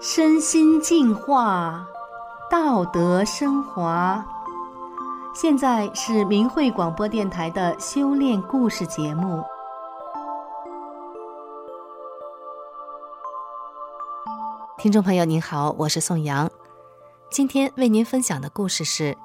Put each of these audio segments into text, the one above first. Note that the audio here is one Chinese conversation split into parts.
身心净化，道德升华。现在是明慧广播电台的修炼故事节目。听众朋友您好，我是宋阳，今天为您分享的故事是：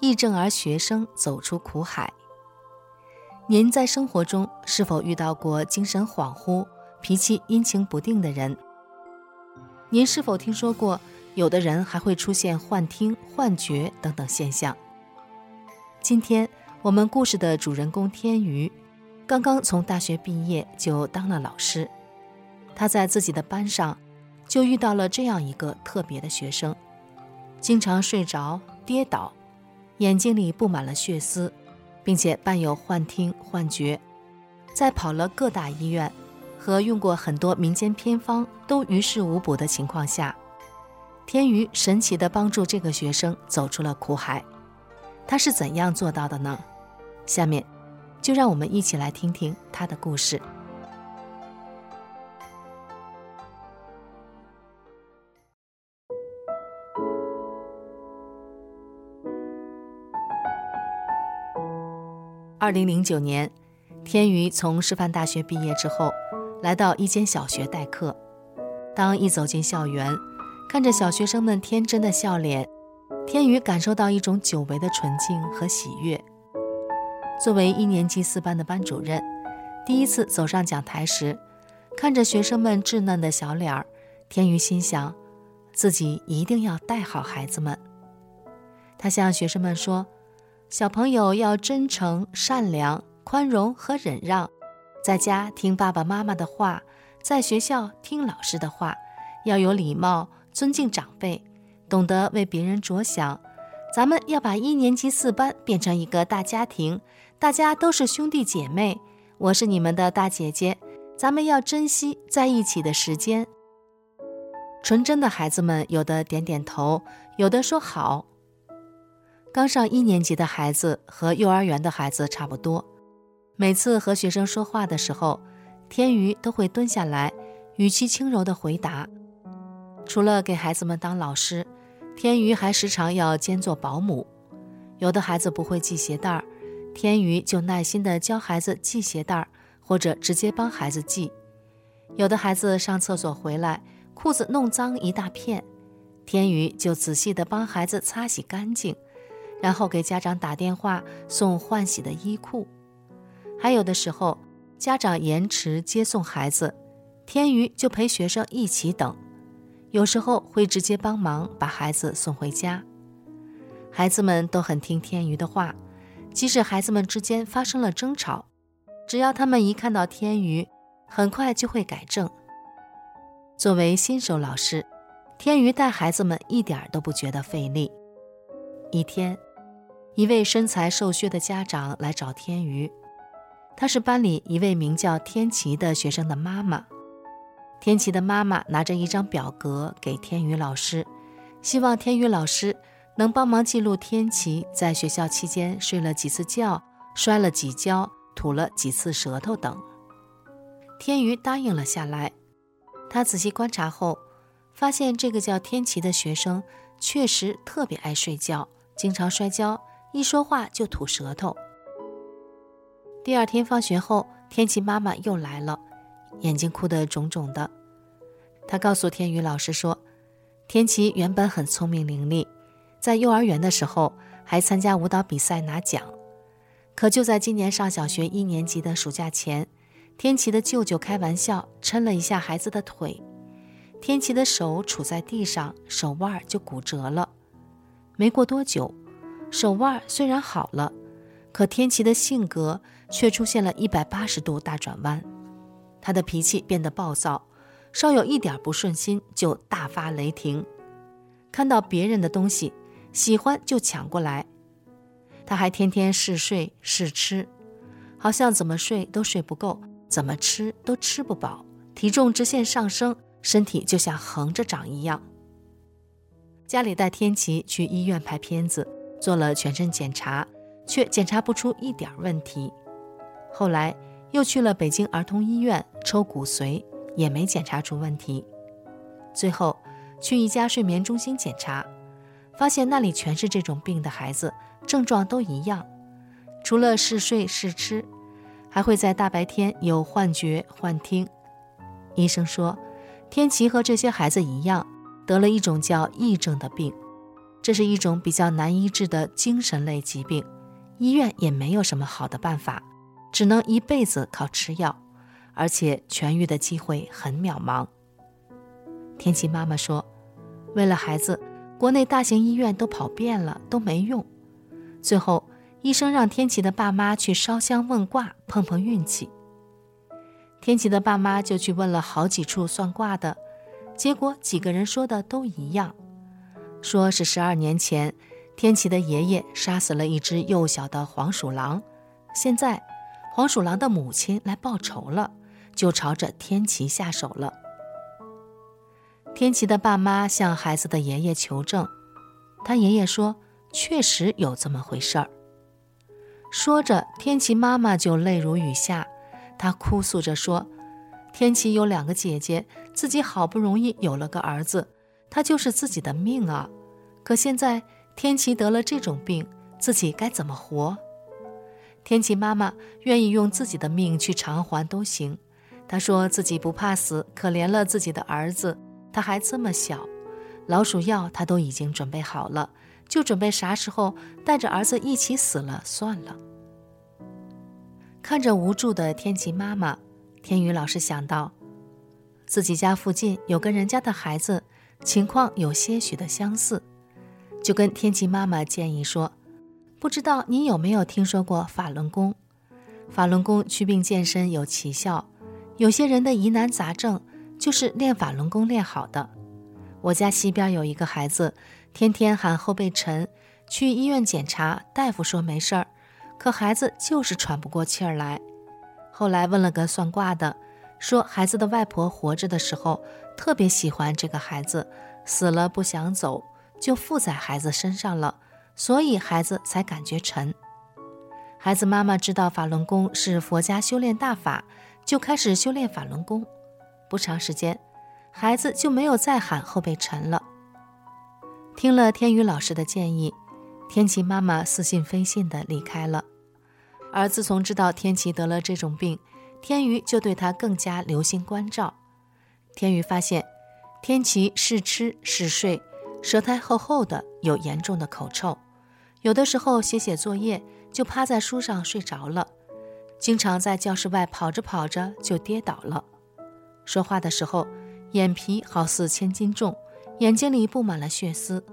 癔症儿学生走出苦海。您在生活中是否遇到过精神恍惚、脾气阴晴不定的人？您是否听说过，有的人还会出现幻听、幻觉等等现象？今天我们故事的主人公天瑜，刚刚从大学毕业就当了老师。他在自己的班上，就遇到了这样一个特别的学生，经常睡着、跌倒，眼睛里布满了血丝，并且伴有幻听、幻觉，在跑了各大医院。和用过很多民间偏方都于事无补的情况下，天瑜神奇地帮助这个学生走出了苦海。他是怎样做到的呢？下面就让我们一起来听听他的故事。二零零九年，天瑜从师范大学毕业之后。来到一间小学代课，当一走进校园，看着小学生们天真的笑脸，天瑜感受到一种久违的纯净和喜悦。作为一年级四班的班主任，第一次走上讲台时，看着学生们稚嫩的小脸儿，天瑜心想，自己一定要带好孩子们。他向学生们说：“小朋友要真诚、善良、宽容和忍让。”在家听爸爸妈妈的话，在学校听老师的话，要有礼貌，尊敬长辈，懂得为别人着想。咱们要把一年级四班变成一个大家庭，大家都是兄弟姐妹，我是你们的大姐姐，咱们要珍惜在一起的时间。纯真的孩子们有的点点头，有的说好。刚上一年级的孩子和幼儿园的孩子差不多。每次和学生说话的时候，天瑜都会蹲下来，语气轻柔地回答。除了给孩子们当老师，天瑜还时常要兼做保姆。有的孩子不会系鞋带儿，天瑜就耐心地教孩子系鞋带儿，或者直接帮孩子系。有的孩子上厕所回来，裤子弄脏一大片，天瑜就仔细地帮孩子擦洗干净，然后给家长打电话送换洗的衣裤。还有的时候，家长延迟接送孩子，天瑜就陪学生一起等。有时候会直接帮忙把孩子送回家。孩子们都很听天瑜的话，即使孩子们之间发生了争吵，只要他们一看到天瑜，很快就会改正。作为新手老师，天瑜带孩子们一点都不觉得费力。一天，一位身材瘦削的家长来找天瑜。她是班里一位名叫天琪的学生的妈妈。天琪的妈妈拿着一张表格给天瑜老师，希望天瑜老师能帮忙记录天琪在学校期间睡了几次觉、摔了几跤、吐了几次舌头等。天瑜答应了下来。他仔细观察后，发现这个叫天琪的学生确实特别爱睡觉，经常摔跤，一说话就吐舌头。第二天放学后，天琪妈妈又来了，眼睛哭得肿肿的。她告诉天宇老师说，天琪原本很聪明伶俐，在幼儿园的时候还参加舞蹈比赛拿奖。可就在今年上小学一年级的暑假前，天琪的舅舅开玩笑抻了一下孩子的腿，天琪的手杵在地上，手腕就骨折了。没过多久，手腕虽然好了。可天琪的性格却出现了一百八十度大转弯，他的脾气变得暴躁，稍有一点不顺心就大发雷霆，看到别人的东西喜欢就抢过来。他还天天嗜睡试吃，好像怎么睡都睡不够，怎么吃都吃不饱，体重直线上升，身体就像横着长一样。家里带天琪去医院拍片子，做了全身检查。却检查不出一点问题。后来又去了北京儿童医院抽骨髓，也没检查出问题。最后去一家睡眠中心检查，发现那里全是这种病的孩子，症状都一样，除了嗜睡嗜吃，还会在大白天有幻觉幻听。医生说，天琪和这些孩子一样，得了一种叫癔症的病，这是一种比较难医治的精神类疾病，医院也没有什么好的办法，只能一辈子靠吃药，而且痊愈的机会很渺茫。天琪妈妈说，为了孩子，国内大型医院都跑遍了，都没用，最后医生让天琪的爸妈去烧香问卦，碰碰运气。天琪的爸妈就去问了好几处算卦的，结果几个人说的都一样，说是十二年前天琪的爷爷杀死了一只幼小的黄鼠狼，现在黄鼠狼的母亲来报仇了，就朝着天琪下手了。天琪的爸妈向孩子的爷爷求证，他爷爷说确实有这么回事儿。说着，天琪妈妈就泪如雨下。他哭诉着说：“天琪有两个姐姐，自己好不容易有了个儿子，他就是自己的命啊！可现在天琪得了这种病，自己该怎么活？”天琪妈妈愿意用自己的命去偿还都行。她说自己不怕死，可怜了自己的儿子，他还这么小，老鼠药他都已经准备好了，就准备啥时候带着儿子一起死了算了。看着无助的天琪妈妈，天宇老师想到，自己家附近有个人家的孩子，情况有些许的相似，就跟天琪妈妈建议说：“不知道你有没有听说过法轮功？法轮功祛病健身有奇效，有些人的疑难杂症就是练法轮功练好的。我家西边有一个孩子，天天喊后背沉，去医院检查，大夫说没事儿。”可孩子就是喘不过气儿来，后来问了个算卦的，说孩子的外婆活着的时候特别喜欢这个孩子，死了不想走，就附在孩子身上了，所以孩子才感觉沉。孩子妈妈知道法轮功是佛家修炼大法，就开始修炼法轮功。不长时间，孩子就没有再喊后背沉了。听了天宇老师的建议，天琪妈妈似信非信地离开了。而自从知道天琪得了这种病，天宇就对他更加留心关照。天宇发现，天琪嗜吃嗜睡，舌苔厚厚的，有严重的口臭。有的时候写写作业就趴在书上睡着了，经常在教室外跑着跑着就跌倒了。说话的时候，眼皮好似千斤重，眼睛里布满了血丝。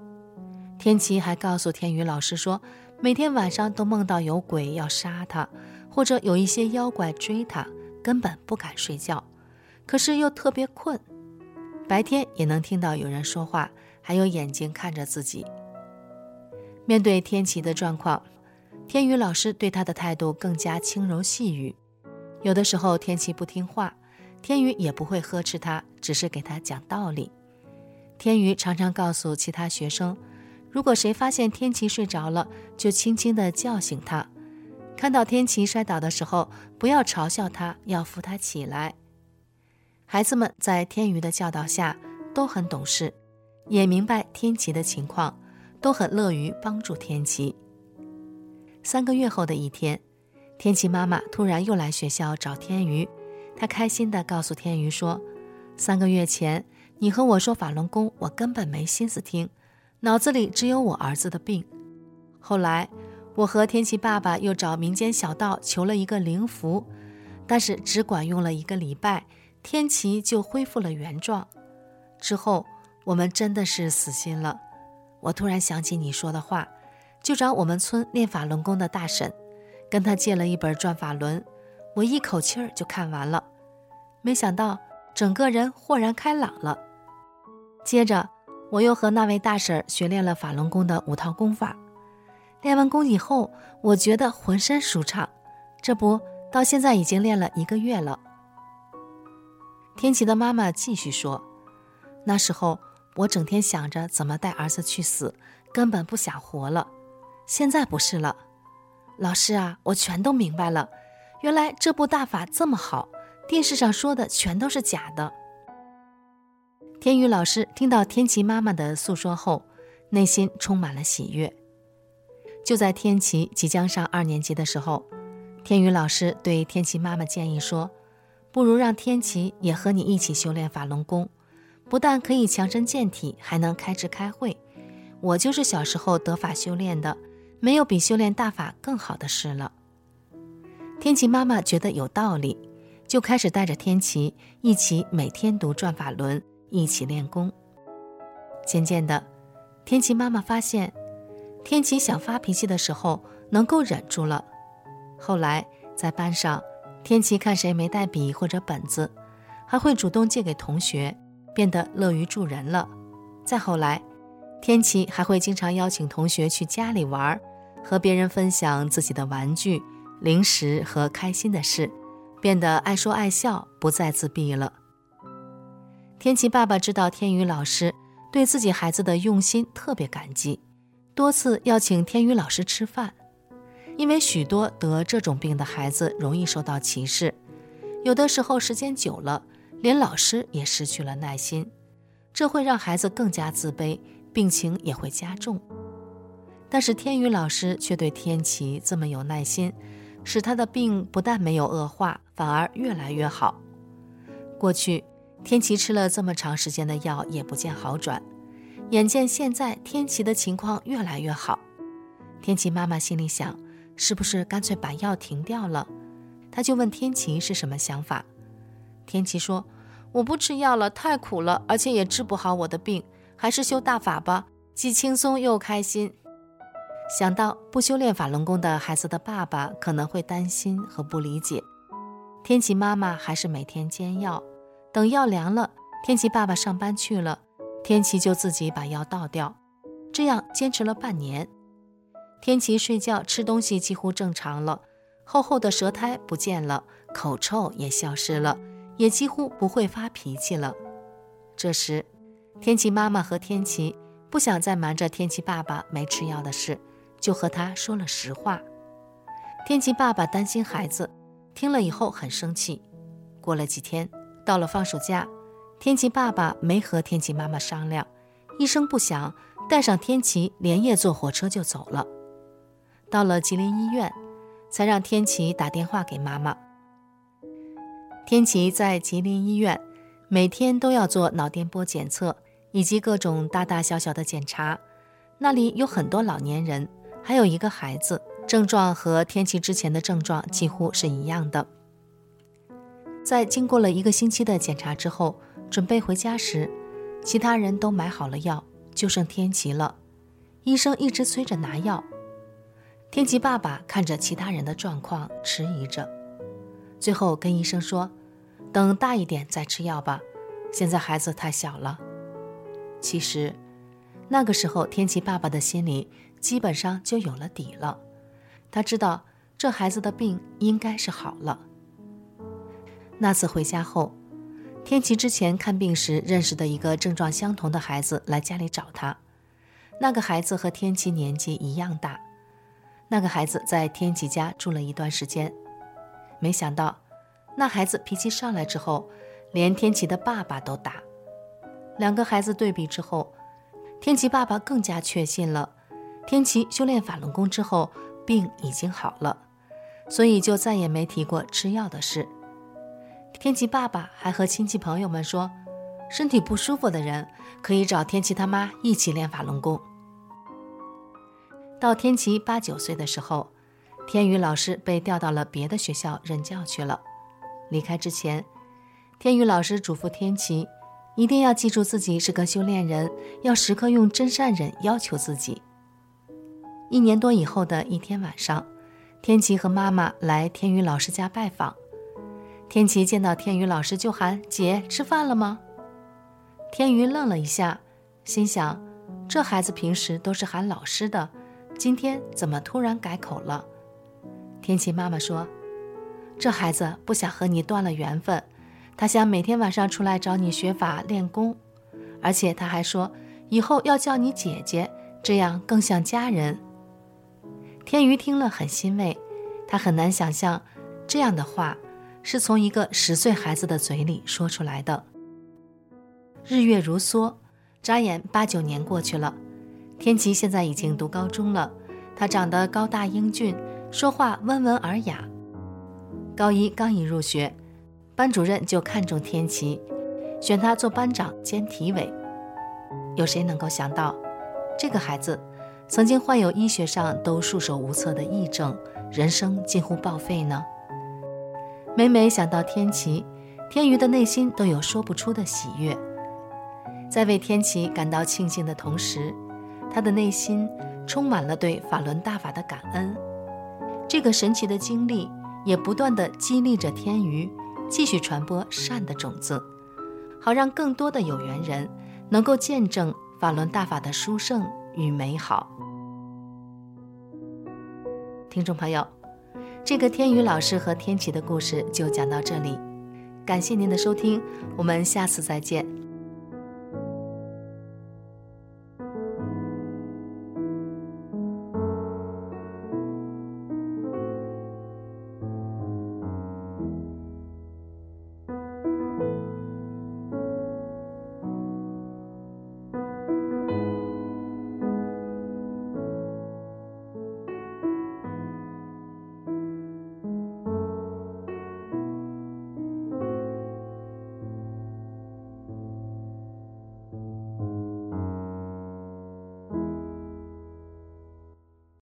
天琪还告诉天宇老师说，每天晚上都梦到有鬼要杀他，或者有一些妖怪追他，根本不敢睡觉。可是又特别困，白天也能听到有人说话，还有眼睛看着自己。面对天琪的状况，天宇老师对他的态度更加轻柔细语。有的时候天琪不听话，天宇也不会呵斥他，只是给他讲道理。天宇常常告诉其他学生。如果谁发现天琪睡着了，就轻轻地叫醒他。看到天琪摔倒的时候，不要嘲笑他，要扶他起来。孩子们在天宇的教导下都很懂事，也明白天琪的情况，都很乐于帮助天琪。三个月后的一天，天琪妈妈突然又来学校找天宇，她开心地告诉天宇说：“三个月前你和我说法轮功，我根本没心思听。”脑子里只有我儿子的病。后来，我和天琪爸爸又找民间小道求了一个灵符，但是只管用了一个礼拜，天琪就恢复了原状。之后，我们真的是死心了。我突然想起你说的话，就找我们村练法轮功的大婶，跟他借了一本转法轮，我一口气儿就看完了。没想到，整个人豁然开朗了。接着。我又和那位大婶学练了法轮功的五套功法，练完功以后，我觉得浑身舒畅。这不，到现在已经练了一个月了。天琪的妈妈继续说：“那时候我整天想着怎么带儿子去死，根本不想活了。现在不是了，老师啊，我全都明白了。原来这部大法这么好，电视上说的全都是假的。天宇老师听到天琪妈妈的诉说后，内心充满了喜悦。就在天琪即将上二年级的时候，天宇老师对天琪妈妈建议说：“不如让天琪也和你一起修炼法轮功，不但可以强身健体，还能开智开慧。我就是小时候得法修炼的，没有比修炼大法更好的事了。”天琪妈妈觉得有道理，就开始带着天琪一起每天读转法轮，一起练功。渐渐的，天琪妈妈发现，天琪想发脾气的时候能够忍住了。后来在班上，天琪看谁没带笔或者本子，还会主动借给同学，变得乐于助人了。再后来，天琪还会经常邀请同学去家里玩，和别人分享自己的玩具。零食和开心的事，变得爱说爱笑，不再自闭了。天琪爸爸知道天宇老师对自己孩子的用心，特别感激，多次邀请天宇老师吃饭。因为许多得这种病的孩子容易受到歧视，有的时候时间久了，连老师也失去了耐心，这会让孩子更加自卑，病情也会加重。但是天宇老师却对天琪这么有耐心。使他的病不但没有恶化，反而越来越好。过去，天琪吃了这么长时间的药也不见好转，眼见现在天琪的情况越来越好，天琪妈妈心里想，是不是干脆把药停掉了？她就问天琪是什么想法。天琪说：“我不吃药了，太苦了，而且也治不好我的病，还是修大法吧，既轻松又开心。”想到不修炼法轮功的孩子的爸爸可能会担心和不理解，天琪妈妈还是每天煎药，等药凉了，天琪爸爸上班去了，天琪就自己把药倒掉，这样坚持了半年。天琪睡觉吃东西几乎正常了，厚厚的舌苔不见了，口臭也消失了，也几乎不会发脾气了。这时，天琪妈妈和天琪不想再瞒着天琪爸爸没吃药的事。就和他说了实话。天琪爸爸担心孩子，听了以后很生气。过了几天，到了放暑假，天琪爸爸没和天琪妈妈商量，一声不响带上天琪，连夜坐火车就走了。到了吉林医院，才让天琪打电话给妈妈。天琪在吉林医院，每天都要做脑电波检测以及各种大大小小的检查，那里有很多老年人。还有一个孩子，症状和天琪之前的症状几乎是一样的。在经过了一个星期的检查之后，准备回家时，其他人都买好了药，就剩天琪了。医生一直催着拿药，天琪爸爸看着其他人的状况，迟疑着，最后跟医生说：“等大一点再吃药吧，现在孩子太小了。”其实，那个时候天琪爸爸的心里。基本上就有了底了，他知道这孩子的病应该是好了。那次回家后，天琪之前看病时认识的一个症状相同的孩子来家里找他。那个孩子和天琪年纪一样大，那个孩子在天琪家住了一段时间，没想到那孩子脾气上来之后，连天琪的爸爸都打。两个孩子对比之后，天琪爸爸更加确信了。天琪修炼法轮功之后，病已经好了，所以就再也没提过吃药的事。天琪爸爸还和亲戚朋友们说，身体不舒服的人可以找天琪他妈一起练法轮功。到天琪八九岁的时候，天宇老师被调到了别的学校任教去了。离开之前，天宇老师嘱咐天琪，一定要记住自己是个修炼人，要时刻用真善忍要求自己。一年多以后的一天晚上，天琪和妈妈来天宇老师家拜访。天琪见到天宇老师就喊：“姐，吃饭了吗？”天宇愣了一下，心想：这孩子平时都是喊老师的，今天怎么突然改口了？天琪妈妈说：“这孩子不想和你断了缘分，他想每天晚上出来找你学法练功，而且他还说以后要叫你姐姐，这样更像家人。”天宇听了很欣慰，他很难想象这样的话是从一个十岁孩子的嘴里说出来的。日月如梭，眨眼八九年过去了。天琪现在已经读高中了，他长得高大英俊，说话温文尔雅。高一刚一入学，班主任就看中天琪，选他做班长兼体委。有谁能够想到，这个孩子曾经患有医学上都束手无策的癔症，人生近乎报废呢？每每想到天琪，天瑜的内心都有说不出的喜悦。在为天琪感到庆幸的同时，他的内心充满了对法轮大法的感恩。这个神奇的经历也不断地激励着天瑜继续传播善的种子，好让更多的有缘人能够见证法轮大法的殊胜与美好。听众朋友，这个天宇老师和天琪的故事就讲到这里，感谢您的收听，我们下次再见。